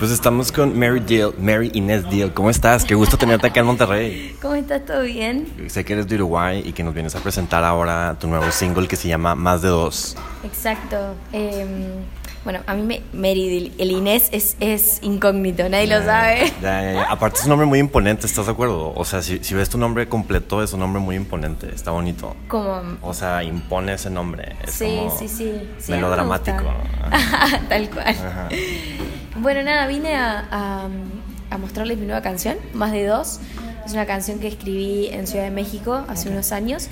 Pues estamos con Mary Deal, Mary Inés Deal. ¿Cómo estás? Qué gusto tenerte acá en Monterrey. ¿Cómo estás? ¿Todo bien? Sé que eres de Uruguay y que nos vienes a presentar ahora tu nuevo single que se llama Más de Dos. Exacto. Em, bueno, a mí me, Mary, el Inés es, es incógnito, nadie lo sabe. Aparte es un nombre muy imponente, ¿estás de acuerdo? O sea, si, ves tu nombre completo es un nombre muy imponente, está bonito. ¿Cómo? O sea, impone ese nombre. Es sí, sí, sí, sí. Melodramático. Tal cual. Bueno, nada, vine a, a, mostrarles mi nueva canción, Más de Dos. Es una canción que escribí en Ciudad de México hace unos años.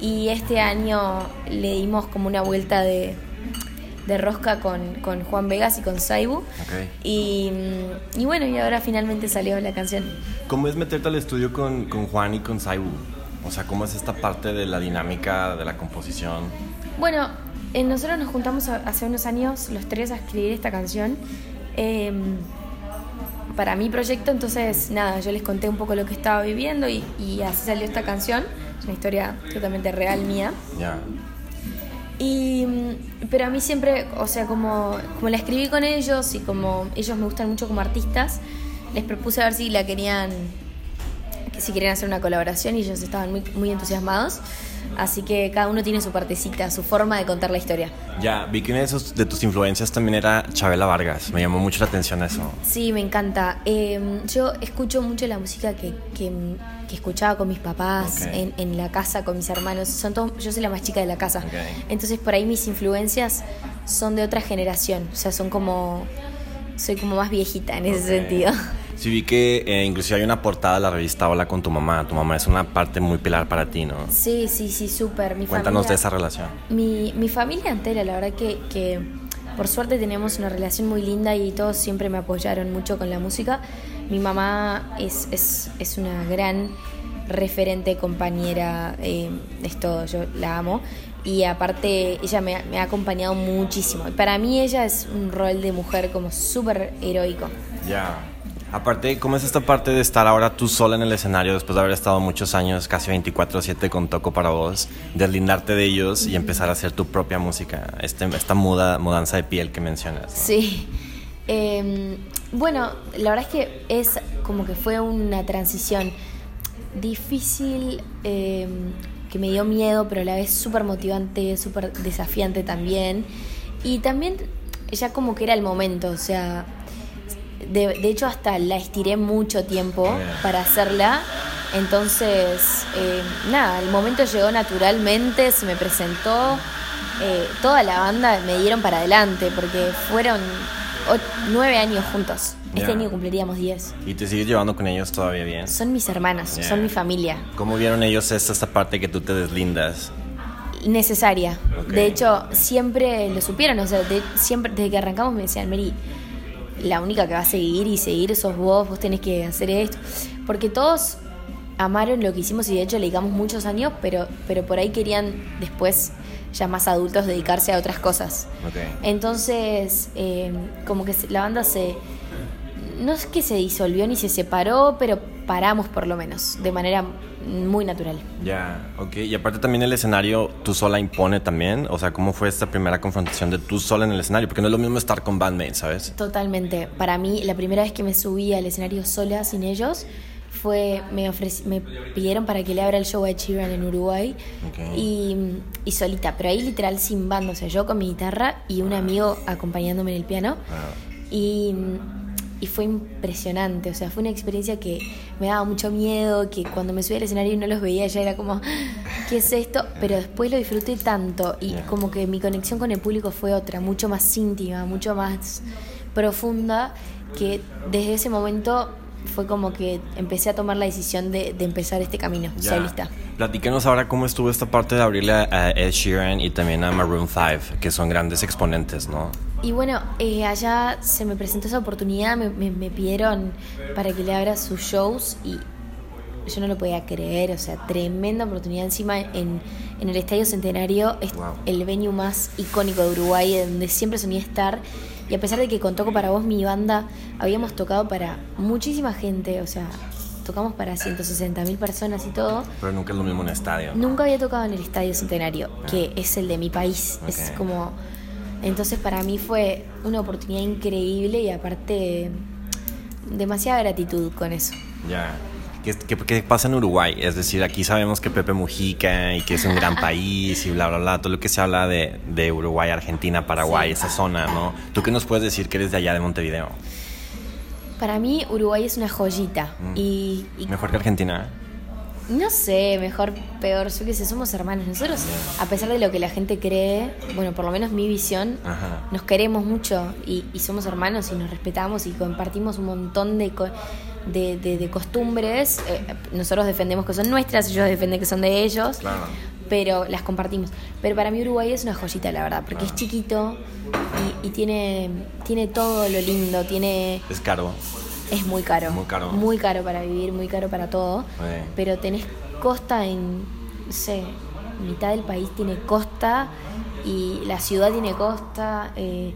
Y este año le dimos como una vuelta de, de rosca con, con, Juan Vegas y con Saibu. Y, y, bueno, y ahora finalmente salió la canción. ¿Cómo es meterte al estudio con, con Juan y con Saibu? O sea, ¿cómo es esta parte de la dinámica de la composición? Bueno, eh, nosotros nos juntamos hace unos años los tres a escribir esta canción. Eh, para mi proyecto, entonces nada, yo les conté un poco lo que estaba viviendo y, y así salió esta canción. Es una historia totalmente real mía. Ya. Y, mm, pero a mí siempre, o sea, como, como la escribí con ellos y como ellos me gustan mucho como artistas, les propuse a ver si la querían, que si querían hacer una colaboración y ellos estaban muy, muy entusiasmados. Así que cada uno tiene su partecita, su forma de contar la historia. Ya, vi que una de, de tus influencias también era Chabela Vargas. Me llamó mucho la atención eso. Sí, me encanta. Em, yo escucho mucho la música que, que, escuchaba con mis papás, en, en, la casa, con mis hermanos. Son todos, yo soy la más chica de la casa. Entonces, por ahí mis influencias son de otra generación. O sea, son como. Soy como más viejita en ese sentido. Sí, vi que eh, inclusive hay una portada de la revista Hola con tu mamá. Tu mamá es una parte muy pilar para ti, ¿no? Sí, sí, sí, súper. Cuéntanos de esa relación. Mi, mi familia entera, la verdad que, que por suerte tenemos una relación muy linda y todos siempre me apoyaron mucho con la música. Mi mamá es, es, es una gran referente, compañera, eh, es todo, yo la amo. Y aparte, ella me, me ha acompañado muchísimo. Para mí ella es un rol de mujer como súper heroico. Ya. Aparte, ¿cómo es esta parte de estar ahora tú sola en el escenario después de haber estado muchos años, casi 24/7 con Toco para vos, deslindarte de ellos y empezar a hacer tu propia música? Este, esta muda, mudanza de piel que mencionas. Sí. Em, bueno, la verdad es que es como que fue una transición difícil, em, que me dio miedo, pero a la vez súper motivante, súper desafiante también. Y también ya como que era el momento, o sea de, de, hecho, hasta la estiré mucho tiempo para hacerla. Entonces, eh, nada, el momento llegó naturalmente, se me presentó. Eh, toda la banda me dieron para adelante porque fueron nueve años juntos. Este año cumpliríamos diez. ¿Y te sigues llevando con ellos todavía bien? Son mis hermanos, son mi familia. ¿Cómo vieron ellos esta, esta parte que tú te deslindas? Necesaria. De hecho, siempre lo supieron. O sea, siempre, desde que arrancamos me decían, Mary, la única que va a seguir y seguir sos vos, vos tenés que hacer esto. Porque todos amaron lo que hicimos y de hecho le dedicamos muchos años, pero, pero por ahí querían después, ya más adultos, dedicarse a otras cosas. Entonces, eh, como que la banda se... No es que se disolvió ni se separó, pero paramos por lo menos, de manera muy natural. Ya, ok. Y aparte también el escenario, tú sola impone también. O sea, ¿cómo fue esta primera confrontación de tú sola en el escenario? Porque no es lo mismo estar con bandmates, ¿sabes? Totalmente. Para mí, la primera vez que me subí al escenario sola, sin ellos, fue, me, me pidieron para que le abra el show a Sheeran en Uruguay y, y, solita, pero ahí literal sin banda, o sea, yo con mi guitarra y un amigo acompañándome en el piano. Y y fue impresionante, o sea, fue una experiencia que me daba mucho miedo, que cuando me subí al escenario y no los veía ya era como, ¿qué es esto? Pero después lo disfruté tanto y como que mi conexión con el público fue otra, mucho más íntima, mucho más profunda, que desde ese momento fue como que empecé a tomar la decisión de, empezar este camino ya. solista. Platícanos ahora cómo estuvo esta parte de abrirle a Ed Sheeran y también a Maroon 5, que son grandes exponentes, ¿no? Y bueno, eh, allá se me presentó esa oportunidad, me, me, pidieron para que le abra sus shows y yo no lo podía creer, o sea, tremenda oportunidad encima en, en el Estadio Centenario, es el venue más icónico de Uruguay, donde siempre soñé estar. Y a pesar de que con Toco para Vos, mi banda, habíamos tocado para muchísima gente, o sea, tocamos para 160 mil personas y todo. Pero nunca es lo mismo en estadio. Nunca había tocado en el Estadio Centenario, que ah. es el de mi país. Es como Entonces para mí fue una oportunidad increíble y aparte demasiada gratitud con eso. Ya. ¿Qué, qué, pasa en Uruguay? Es decir, aquí sabemos que Pepe Mujica y que es un gran país y bla, bla, bla, todo lo que se habla de, de Uruguay, Argentina, Paraguay, esa zona, ¿no? ¿Tú qué nos puedes decir que eres de allá de Montevideo? Para mí Uruguay es una joyita. Mm. Y, Mejor que Argentina. No sé, mejor, peor, yo que sé, somos hermanos. Nosotros, a pesar de lo que la gente cree, bueno, por lo menos mi visión, nos queremos mucho y, somos hermanos y nos respetamos y compartimos un montón de, de, costumbres. Eh, nosotros defendemos que son nuestras, ellos defienden que son de ellos, pero las compartimos. Pero para mí Uruguay es una joyita, la verdad, porque es chiquito y, y, tiene, tiene todo lo lindo, tiene... Es caro. Es muy caro. Muy caro. Muy caro para vivir, muy caro para todo. Pero tenés costa en, no sé, mitad del país tiene costa y la ciudad tiene costa. Eh,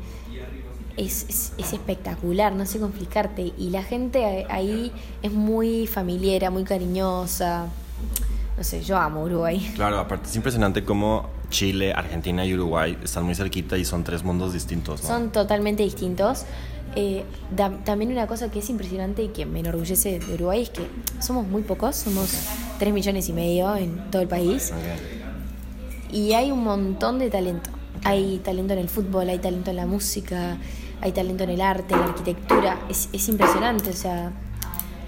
es, es, espectacular, no sé complicarte. Y la gente ahí es muy familiar, muy cariñosa. No sé, yo amo Uruguay. Claro, aparte es impresionante cómo Chile, Argentina y Uruguay están muy cerquita y son tres mundos distintos. Son totalmente distintos. Eh, también una cosa que es impresionante y que me enorgullece de Uruguay es que somos muy pocos, somos 3 millones y medio en todo el país. Y hay un montón de talento. Hay talento en el fútbol, hay talento en la música, hay talento en el arte, en la arquitectura. Es, es impresionante, o sea,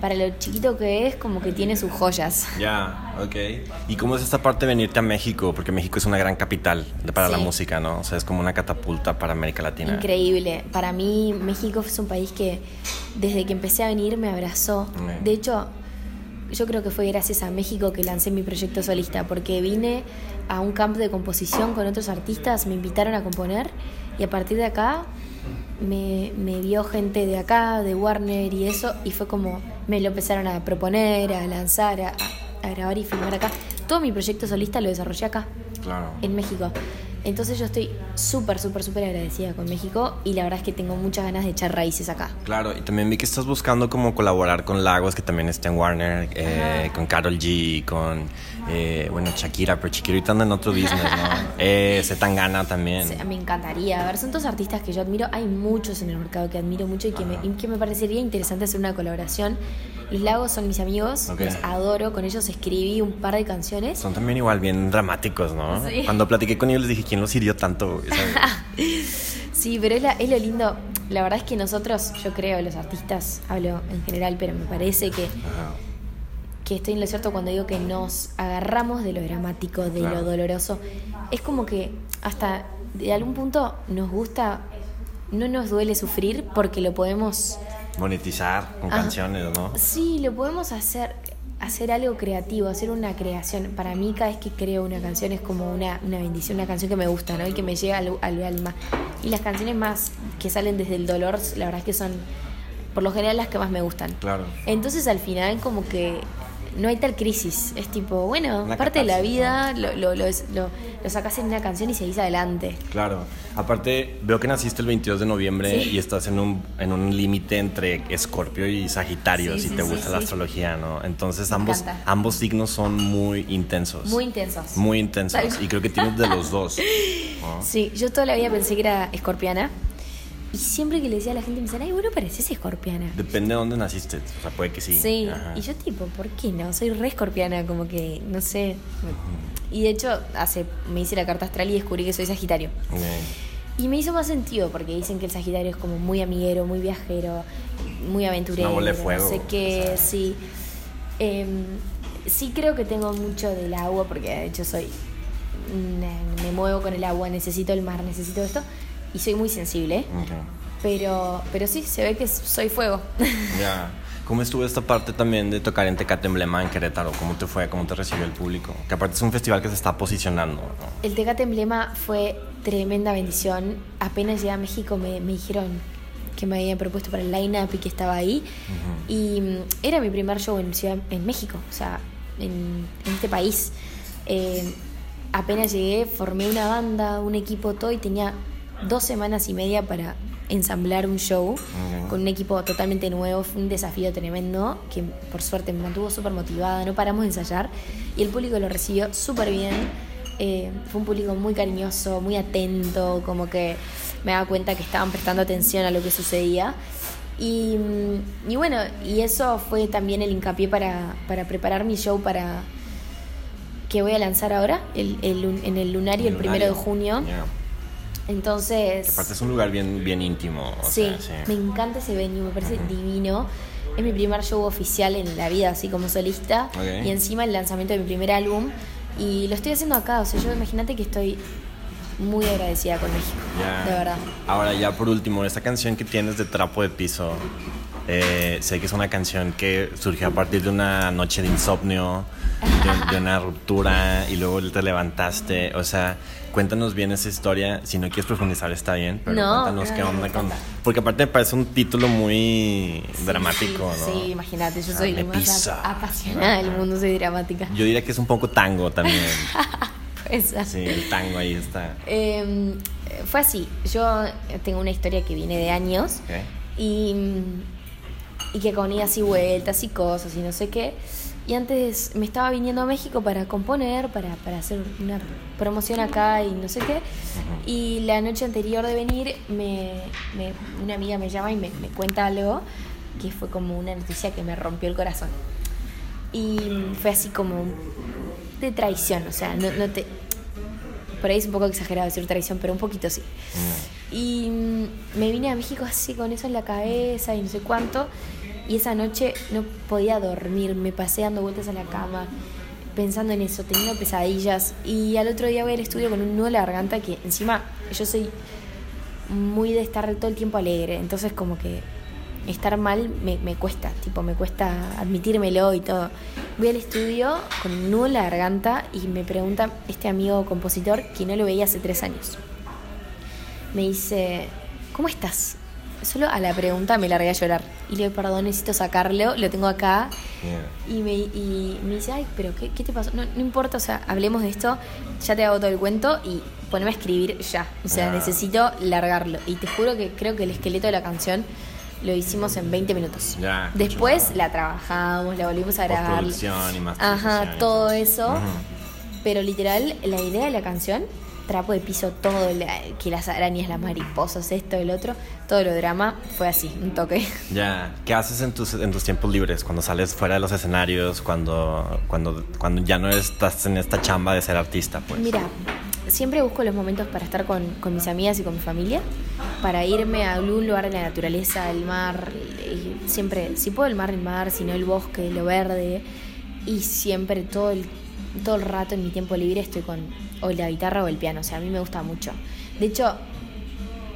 para lo chiquito que es, como que tiene sus joyas. Ya, ok. ¿Y cómo es esta parte de venirte a México? Porque México es una gran capital para la música, ¿no? O sea, es como una catapulta para América Latina. Increíble. Para mí, México es un país que desde que empecé a venir me abrazó. De hecho, yo creo que fue gracias a México que lancé mi proyecto solista, porque vine a un campo de composición con otros artistas, me invitaron a componer y a partir de acá me, me vio gente de acá, de Warner y eso, y fue como me lo empezaron a proponer, a lanzar, a, grabar y filmar acá. Todo mi proyecto solista lo desarrollé acá, claro. en México. Entonces yo estoy súper, súper, súper agradecida con México y la verdad es que tengo muchas ganas de echar raíces acá. Claro, y también vi que estás buscando como colaborar con Lagos, que también está en Warner, eh, con Carol G, con, eh, bueno, Shakira, pero Shakira ahorita anda en otro business, ¿no? eh, Zetangana también. me encantaría. A ver, son todos artistas que yo admiro. Hay muchos en el mercado que admiro mucho y que, me, y que me parecería interesante hacer una colaboración los Lagos son mis amigos, los adoro, con ellos escribí un par de canciones. Son también igual bien dramáticos, ¿no? Cuando platiqué con ellos les dije, ¿quién los hirió tanto? sí, pero es, lo lindo. La verdad es que nosotros, yo creo, los artistas, hablo en general, pero me parece que, que estoy en lo cierto cuando digo que nos agarramos de lo dramático, de lo doloroso. Es como que hasta de algún punto nos gusta, no nos duele sufrir porque lo podemos monetizar con canciones, ¿no? Sí, lo podemos hacer, hacer algo creativo, hacer una creación. Para mí cada vez que creo una canción es como una, una bendición, una canción que me gusta, ¿no? Y que me llega al, al, alma. Y las canciones más que salen desde el dolor, la verdad es que son por lo general las que más me gustan. Claro. Entonces al final como que no hay tal crisis. Es tipo, bueno, parte de la vida, lo, lo, lo, lo, sacas en una canción y seguís adelante. Claro. Aparte, veo que naciste el 22 de noviembre y estás en un, en un límite entre Escorpio y Sagitario, si te gusta la astrología, ¿no? Entonces, ambos, ambos signos son muy intensos. Muy intensos. Muy intensos. Y creo que tienes de los dos. Sí, yo toda la vida pensé que era escorpiana. Y siempre que le decía a la gente, me decían, ay, bueno, pareces escorpiana. Depende de dónde naciste, o sea, puede que sí. Sí, y yo tipo, ¿por qué no? Soy re escorpiana, como que, no sé. Y de hecho, hace me hice la carta astral y descubrí que soy sagitario. Y me hizo más sentido, porque dicen que el sagitario es como muy amiguero, muy viajero, muy aventurero. Una fuego. No sé qué, sí. Em, sí creo que tengo mucho del agua, porque de hecho soy... Me muevo con el agua, necesito el mar, necesito esto y soy muy sensible. Pero, pero sí, se ve que soy fuego. Ya. ¿Cómo estuvo esta parte también de tocar en Tecate Emblema en Querétaro? ¿Cómo te fue? ¿Cómo te recibió el público? Que aparte es un festival que se está posicionando. El Tecate Emblema fue tremenda bendición. Apenas llegué a México me, me dijeron que me habían propuesto para el line-up y que estaba ahí. Y mm, era mi primer show en, en México, o sea, en, en este país. Eh, apenas llegué, formé una banda, un equipo, todo y tenía dos semanas y media para ensamblar un show con un equipo totalmente nuevo. Fue un desafío tremendo que por suerte me mantuvo súper motivada. No paramos de ensayar y el público lo recibió súper bien. Eh, fue un público muy cariñoso, muy atento, como que me daba cuenta que estaban prestando atención a lo que sucedía. Y, y bueno, y eso fue también el hincapié para, para preparar mi show para que voy a lanzar ahora, el, el- en el Lunario, el, primero de junio. Yeah. Entonces... Aparte es un lugar bien, bien íntimo. o Sí, sea, me encanta ese venue, me parece divino. Es mi primer show oficial en la vida, así como solista. Ok. Y encima el lanzamiento de mi primer álbum. Y lo estoy haciendo acá, o sea, yo imagínate que estoy muy agradecida con México. Ya. De verdad. Ahora ya por último, esta canción que tienes de Trapo de Piso, eh, sé que es una canción que surgió a partir de una noche de insomnio, de, de una ruptura y luego te levantaste. O sea, cuéntanos bien esa historia. Si no quieres profundizar está bien, pero No, cuéntanos no, qué onda con... Porque aparte me parece un título muy dramático, sí, ¿no? Sí, imagínate, yo Ah, soy la más pisa. apasionada del mundo, soy dramática. Yo diría que es un poco tango también. Esa. Sí, el tango ahí está. Eh, fue así, yo tengo una historia que viene de años. Ok. y, y que con idas y vueltas y cosas y no sé qué. Y antes me estaba viniendo a México para componer, para, para hacer una promoción acá y no sé qué. Y la noche anterior de venir, me, me- una amiga me llama y me, me cuenta algo que fue como una noticia que me rompió el corazón. Y fue así como de traición, o sea, no, no te... Por ahí es un poco exagerado decir traición, pero un poquito sí. Y mm, me vine a México así con eso en la cabeza y no sé cuánto. Y esa noche no podía dormir, me pasé dando vueltas a la cama, pensando en eso, teniendo pesadillas. Y al otro día voy al estudio con un nudo en la garganta que encima yo soy muy de estar todo el tiempo alegre. Entonces como que estar mal me, me cuesta, tipo, me cuesta admitírmelo y todo. Voy al estudio con un nudo en la garganta y me pregunta este amigo compositor que no lo veía hace tres años me dice, ¿cómo estás? Solo a la pregunta me largué a llorar. Y le digo, perdón, necesito sacarlo, lo tengo acá. Yeah. Y me, y me dice, ay, pero ¿qué, qué te pasó? No, no importa, o sea, hablemos de esto, ya te hago todo el cuento y poneme a escribir ya. O sea, Ah. necesito largarlo. Y te juro que creo que el esqueleto de la canción lo hicimos en 20 minutos. Ya, Después la trabajamos, la volvimos a grabar. Y masterización Ajá, todo eso. Pero literal, la idea de la canción, trapo de piso, todo, la- que las arañas, las mariposas, esto, el otro, todo lo drama, fue así, un toque. Ya, ¿qué haces en tus, en tus tiempos libres? Cuando sales fuera de los escenarios, cuando, cuando, cuando ya no estás en esta chamba de ser artista, pues. Mira, siempre busco los momentos para estar con, con mis amigas y con mi familia, para irme a algún lugar de la naturaleza, el mar, y siempre, si puedo el mar, el mar, si no el bosque, lo verde, y siempre todo el, todo el rato en mi tiempo libre estoy con o la guitarra o el piano, o sea, a mí me gusta mucho. De hecho,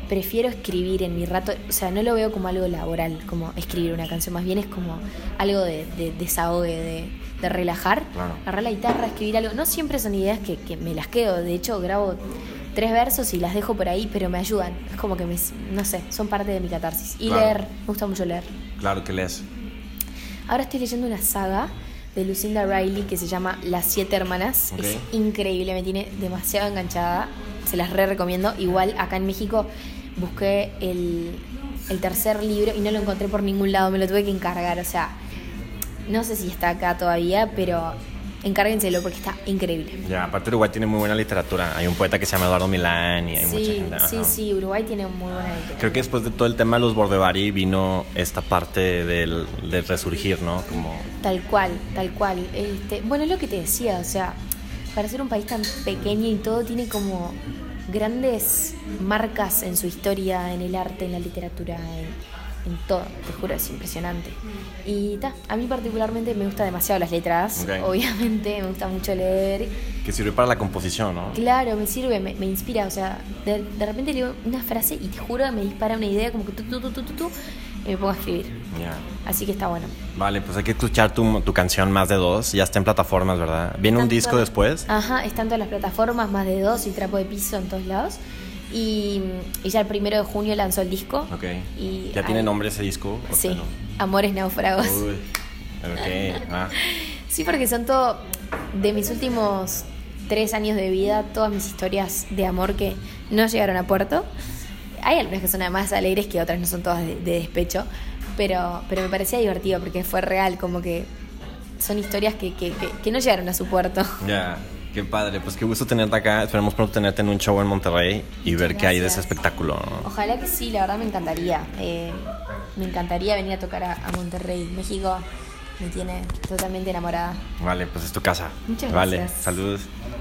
prefiero escribir en mi rato, o sea, no lo veo como algo laboral, como escribir una canción, más bien es como algo de, de desahogue, de, de relajar, Claro. agarrar la guitarra, escribir algo. No siempre son ideas que, que me las quedo, de hecho grabo tres versos y las dejo por ahí, pero me ayudan, es como que me, no sé, son parte de mi catarsis. Y Claro. leer, me gusta mucho leer. Claro que lees. Ahora estoy leyendo una saga de Lucinda Riley que se llama Las Siete Hermanas. Es increíble, me tiene demasiado enganchada. Se las re recomiendo. Igual acá en México busqué el, el tercer libro y no lo encontré por ningún lado, me lo tuve que encargar. O sea, no sé si está acá todavía, pero encárguenselo porque está increíble. Ya, aparte Uruguay tiene muy buena literatura. Hay un poeta que se llama Eduardo Milán y hay mucha Sí, gente. sí, ajá. sí, Uruguay tiene muy buena literatura. Creo que después de todo el tema de los Bordevari vino esta parte del, del resurgir, ¿no? Como Tal cual, tal cual. Este, bueno, es lo que te decía, o sea, para ser un país tan pequeño y todo, tiene como grandes marcas en su historia, en el arte, en la literatura, en, en todo. Te juro, es impresionante. Y ta, a mí particularmente me gustan demasiado las letras, Ok. obviamente, me gusta mucho leer. que sirve para la composición, ¿no? Claro, me sirve, me, me inspira, o sea, de, de repente leo una frase y te juro me dispara una idea como que tú, tú, tú, tú, tú, tú, y me pongo a escribir. Ya. Así que está bueno. Vale, pues hay que escuchar tu, tu canción Más de Dos. Ya está en plataformas, ¿verdad? ¿Viene un disco todas- después? Ajá, están todas las plataformas, más de dos y trapo de piso en todos lados. Y, y ya el primero de junio lanzó el disco. Ok. Y ¿Ya tiene nombre ese disco? ¿O Sí, no? Amores Náufragos. Uy. Ok. Ah. Sí, porque son todo de mis últimos tres años de vida, todas mis historias de amor que no llegaron a puerto. Hay algunas que son más alegres que otras, no son todas de, de despecho, pero, pero me parecía divertido porque fue real, como que son historias que, que, que- que no llegaron a su puerto. Ya. Qué padre, pues qué gusto tenerte acá. Esperemos pronto tenerte en un show en Monterrey y ver qué hay de ese espectáculo. Ojalá que sí, la verdad me encantaría. Eh, me encantaría venir a tocar a, a, Monterrey. México me tiene totalmente enamorada. Vale, pues es tu casa. Muchas vale, gracias. saludos.